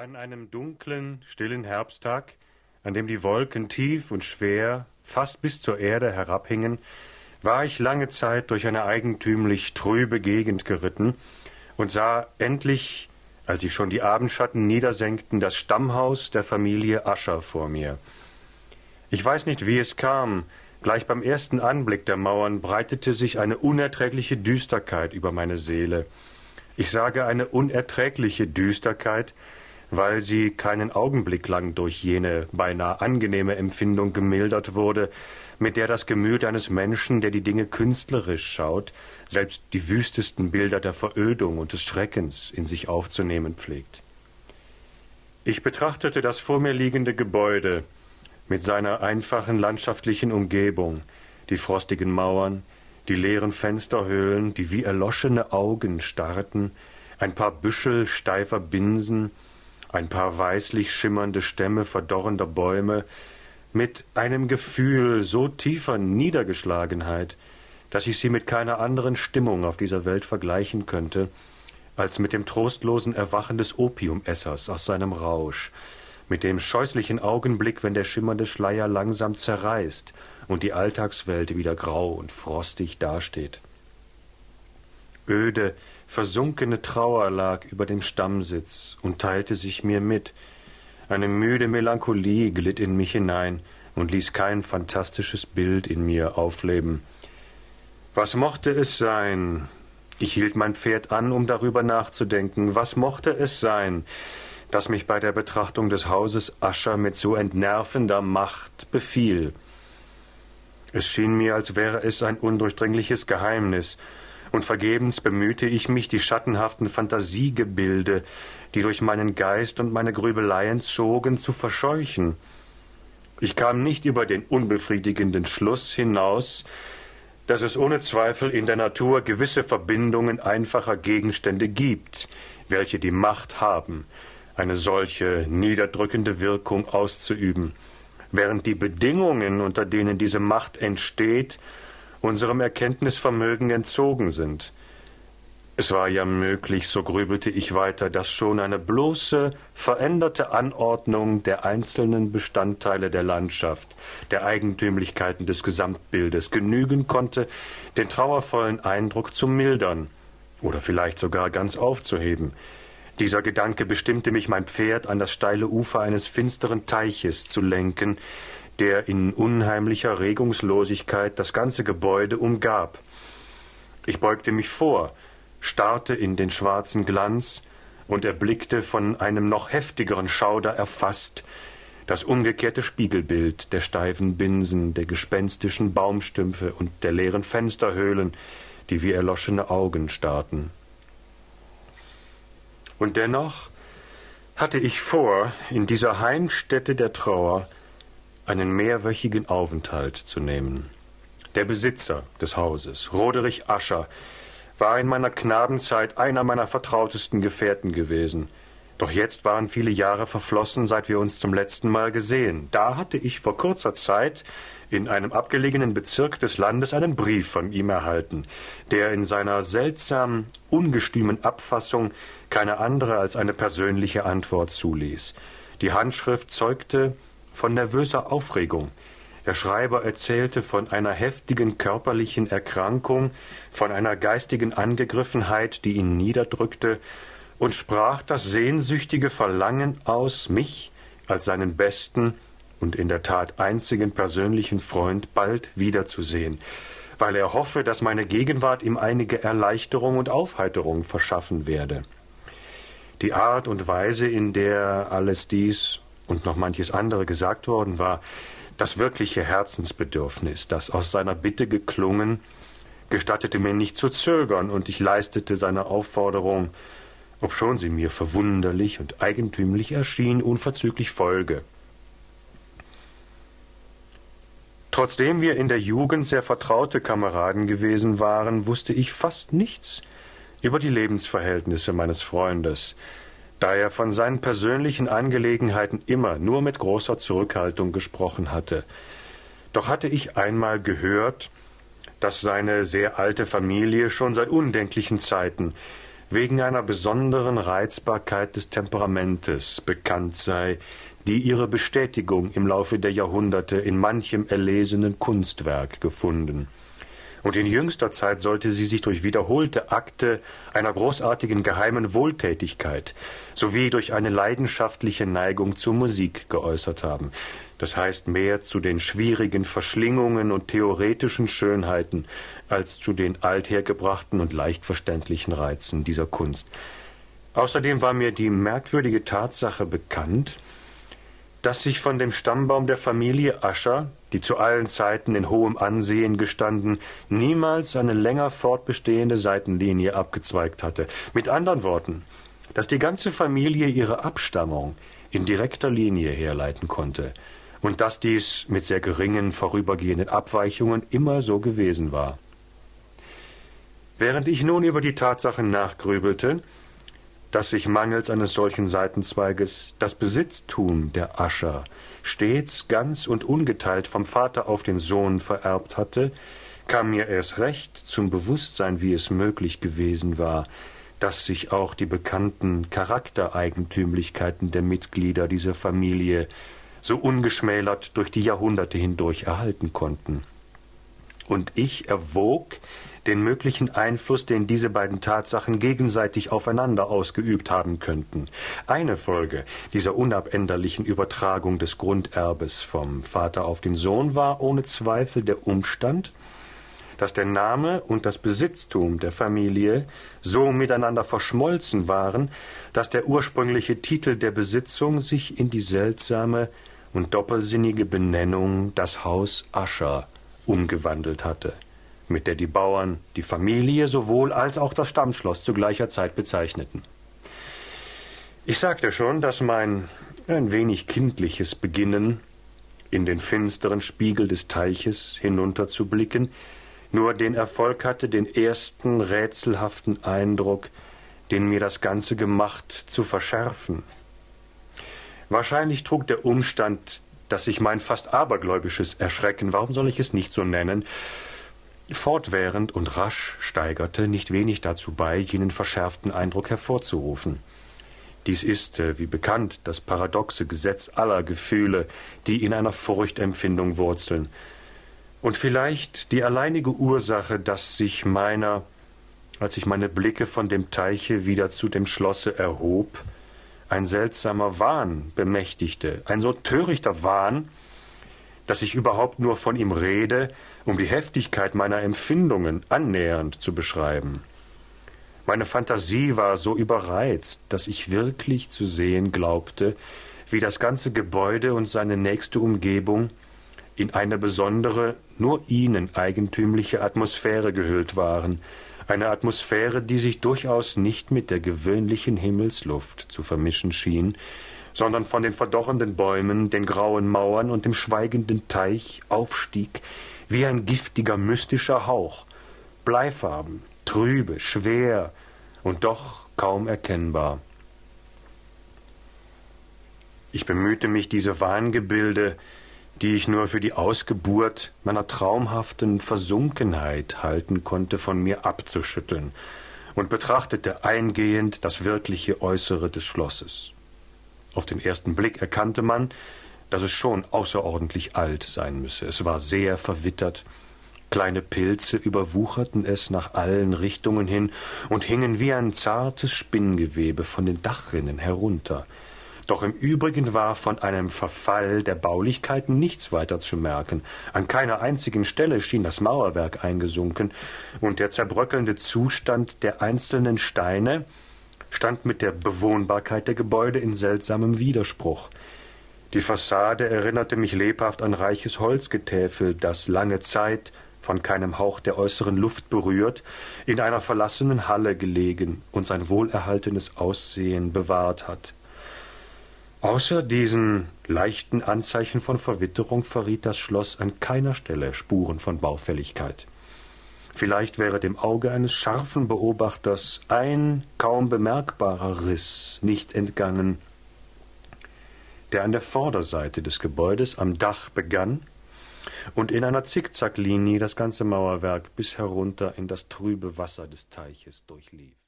An einem dunklen, stillen Herbsttag, an dem die Wolken tief und schwer, fast bis zur Erde herabhingen, war ich lange Zeit durch eine eigentümlich trübe Gegend geritten und sah endlich, als sich schon die Abendschatten niedersenkten, das Stammhaus der Familie Ascher vor mir. Ich weiß nicht, wie es kam, gleich beim ersten Anblick der Mauern breitete sich eine unerträgliche Düsterkeit über meine Seele. Ich sage eine unerträgliche Düsterkeit, weil sie keinen Augenblick lang durch jene beinahe angenehme Empfindung gemildert wurde, mit der das Gemüt eines Menschen, der die Dinge künstlerisch schaut, selbst die wüstesten Bilder der Verödung und des Schreckens in sich aufzunehmen pflegt. Ich betrachtete das vor mir liegende Gebäude mit seiner einfachen landschaftlichen Umgebung, die frostigen Mauern, die leeren Fensterhöhlen, die wie erloschene Augen starrten, ein paar Büschel steifer Binsen, ein paar weißlich schimmernde Stämme verdorrender Bäume, mit einem Gefühl so tiefer Niedergeschlagenheit, dass ich sie mit keiner anderen Stimmung auf dieser Welt vergleichen könnte, als mit dem trostlosen Erwachen des Opiumessers aus seinem Rausch, mit dem scheußlichen Augenblick, wenn der schimmernde Schleier langsam zerreißt und die Alltagswelt wieder grau und frostig dasteht. Öde, versunkene Trauer lag über dem Stammsitz und teilte sich mir mit. Eine müde Melancholie glitt in mich hinein und ließ kein fantastisches Bild in mir aufleben. Was mochte es sein? Ich hielt mein Pferd an, um darüber nachzudenken. Was mochte es sein, das mich bei der Betrachtung des Hauses Ascher mit so entnervender Macht befiel? Es schien mir, als wäre es ein undurchdringliches Geheimnis, und vergebens bemühte ich mich, die schattenhaften Fantasiegebilde, die durch meinen Geist und meine Grübeleien zogen, zu verscheuchen. Ich kam nicht über den unbefriedigenden Schluss hinaus, dass es ohne Zweifel in der Natur gewisse Verbindungen einfacher Gegenstände gibt, welche die Macht haben, eine solche niederdrückende Wirkung auszuüben, während die Bedingungen, unter denen diese Macht entsteht, unserem Erkenntnisvermögen entzogen sind. Es war ja möglich, so grübelte ich weiter, dass schon eine bloße, veränderte Anordnung der einzelnen Bestandteile der Landschaft, der Eigentümlichkeiten des Gesamtbildes genügen konnte, den trauervollen Eindruck zu mildern oder vielleicht sogar ganz aufzuheben. Dieser Gedanke bestimmte mich, mein Pferd an das steile Ufer eines finsteren Teiches zu lenken, der in unheimlicher Regungslosigkeit das ganze Gebäude umgab. Ich beugte mich vor, starrte in den schwarzen Glanz und erblickte von einem noch heftigeren Schauder erfasst das umgekehrte Spiegelbild der steifen Binsen, der gespenstischen Baumstümpfe und der leeren Fensterhöhlen, die wie erloschene Augen starrten. Und dennoch hatte ich vor, in dieser Heimstätte der Trauer einen mehrwöchigen Aufenthalt zu nehmen. Der Besitzer des Hauses, Roderich Ascher, war in meiner Knabenzeit einer meiner vertrautesten Gefährten gewesen. Doch jetzt waren viele Jahre verflossen, seit wir uns zum letzten Mal gesehen. Da hatte ich vor kurzer Zeit in einem abgelegenen Bezirk des Landes einen Brief von ihm erhalten, der in seiner seltsam ungestümen Abfassung keine andere als eine persönliche Antwort zuließ. Die Handschrift zeugte von nervöser Aufregung. Der Schreiber erzählte von einer heftigen körperlichen Erkrankung, von einer geistigen Angegriffenheit, die ihn niederdrückte, und sprach das sehnsüchtige Verlangen aus, mich als seinen besten und in der Tat einzigen persönlichen Freund bald wiederzusehen, weil er hoffe, dass meine Gegenwart ihm einige Erleichterung und Aufheiterung verschaffen werde. Die Art und Weise, in der alles dies und noch manches andere gesagt worden war, das wirkliche Herzensbedürfnis, das aus seiner Bitte geklungen, gestattete mir nicht zu zögern, und ich leistete seiner Aufforderung, obschon sie mir verwunderlich und eigentümlich erschien, unverzüglich Folge. Trotzdem wir in der Jugend sehr vertraute Kameraden gewesen waren, wusste ich fast nichts über die Lebensverhältnisse meines Freundes, da er von seinen persönlichen Angelegenheiten immer nur mit großer Zurückhaltung gesprochen hatte. Doch hatte ich einmal gehört, dass seine sehr alte Familie schon seit undenklichen Zeiten wegen einer besonderen Reizbarkeit des Temperamentes bekannt sei, die ihre Bestätigung im Laufe der Jahrhunderte in manchem erlesenen Kunstwerk gefunden. Und in jüngster Zeit sollte sie sich durch wiederholte Akte einer großartigen geheimen Wohltätigkeit sowie durch eine leidenschaftliche Neigung zur Musik geäußert haben, das heißt mehr zu den schwierigen Verschlingungen und theoretischen Schönheiten als zu den althergebrachten und leicht verständlichen Reizen dieser Kunst. Außerdem war mir die merkwürdige Tatsache bekannt, dass sich von dem Stammbaum der Familie Ascher, die zu allen Zeiten in hohem Ansehen gestanden, niemals eine länger fortbestehende Seitenlinie abgezweigt hatte. Mit anderen Worten, dass die ganze Familie ihre Abstammung in direkter Linie herleiten konnte und dass dies mit sehr geringen vorübergehenden Abweichungen immer so gewesen war. Während ich nun über die Tatsache nachgrübelte, dass sich mangels eines solchen Seitenzweiges das Besitztum der Ascher stets ganz und ungeteilt vom Vater auf den Sohn vererbt hatte, kam mir erst recht zum Bewusstsein, wie es möglich gewesen war, dass sich auch die bekannten Charaktereigentümlichkeiten der Mitglieder dieser Familie so ungeschmälert durch die Jahrhunderte hindurch erhalten konnten. Und ich erwog, den möglichen Einfluss, den diese beiden Tatsachen gegenseitig aufeinander ausgeübt haben könnten. Eine Folge dieser unabänderlichen Übertragung des Grunderbes vom Vater auf den Sohn war ohne Zweifel der Umstand, dass der Name und das Besitztum der Familie so miteinander verschmolzen waren, dass der ursprüngliche Titel der Besitzung sich in die seltsame und doppelsinnige Benennung das Haus Ascher umgewandelt hatte mit der die Bauern die Familie sowohl als auch das Stammschloss zu gleicher Zeit bezeichneten. Ich sagte schon, dass mein ein wenig kindliches Beginnen, in den finsteren Spiegel des Teiches hinunterzublicken, nur den Erfolg hatte, den ersten rätselhaften Eindruck, den mir das Ganze gemacht, zu verschärfen. Wahrscheinlich trug der Umstand, dass sich mein fast abergläubisches Erschrecken, warum soll ich es nicht so nennen, fortwährend und rasch steigerte, nicht wenig dazu bei, jenen verschärften Eindruck hervorzurufen. Dies ist, äh, wie bekannt, das paradoxe Gesetz aller Gefühle, die in einer Furchtempfindung wurzeln, und vielleicht die alleinige Ursache, dass sich meiner, als ich meine Blicke von dem Teiche wieder zu dem Schlosse erhob, ein seltsamer Wahn bemächtigte, ein so törichter Wahn, dass ich überhaupt nur von ihm rede, um die Heftigkeit meiner Empfindungen annähernd zu beschreiben. Meine Fantasie war so überreizt, dass ich wirklich zu sehen glaubte, wie das ganze Gebäude und seine nächste Umgebung in eine besondere, nur ihnen eigentümliche Atmosphäre gehüllt waren, eine Atmosphäre, die sich durchaus nicht mit der gewöhnlichen Himmelsluft zu vermischen schien, sondern von den verdorrenden Bäumen, den grauen Mauern und dem schweigenden Teich aufstieg, wie ein giftiger, mystischer Hauch, bleifarben, trübe, schwer und doch kaum erkennbar. Ich bemühte mich, diese Wahngebilde, die ich nur für die Ausgeburt meiner traumhaften Versunkenheit halten konnte, von mir abzuschütteln und betrachtete eingehend das wirkliche Äußere des Schlosses. Auf den ersten Blick erkannte man, dass es schon außerordentlich alt sein müsse. Es war sehr verwittert, kleine Pilze überwucherten es nach allen Richtungen hin und hingen wie ein zartes Spinngewebe von den Dachrinnen herunter. Doch im Übrigen war von einem Verfall der Baulichkeiten nichts weiter zu merken. An keiner einzigen Stelle schien das Mauerwerk eingesunken, und der zerbröckelnde Zustand der einzelnen Steine stand mit der Bewohnbarkeit der Gebäude in seltsamem Widerspruch. Die Fassade erinnerte mich lebhaft an reiches Holzgetäfel, das lange Zeit, von keinem Hauch der äußeren Luft berührt, in einer verlassenen Halle gelegen und sein wohlerhaltenes Aussehen bewahrt hat. Außer diesen leichten Anzeichen von Verwitterung verriet das Schloss an keiner Stelle Spuren von Baufälligkeit. Vielleicht wäre dem Auge eines scharfen Beobachters ein kaum bemerkbarer Riss nicht entgangen, der an der Vorderseite des Gebäudes am Dach begann und in einer Zickzacklinie das ganze Mauerwerk bis herunter in das trübe Wasser des Teiches durchlief.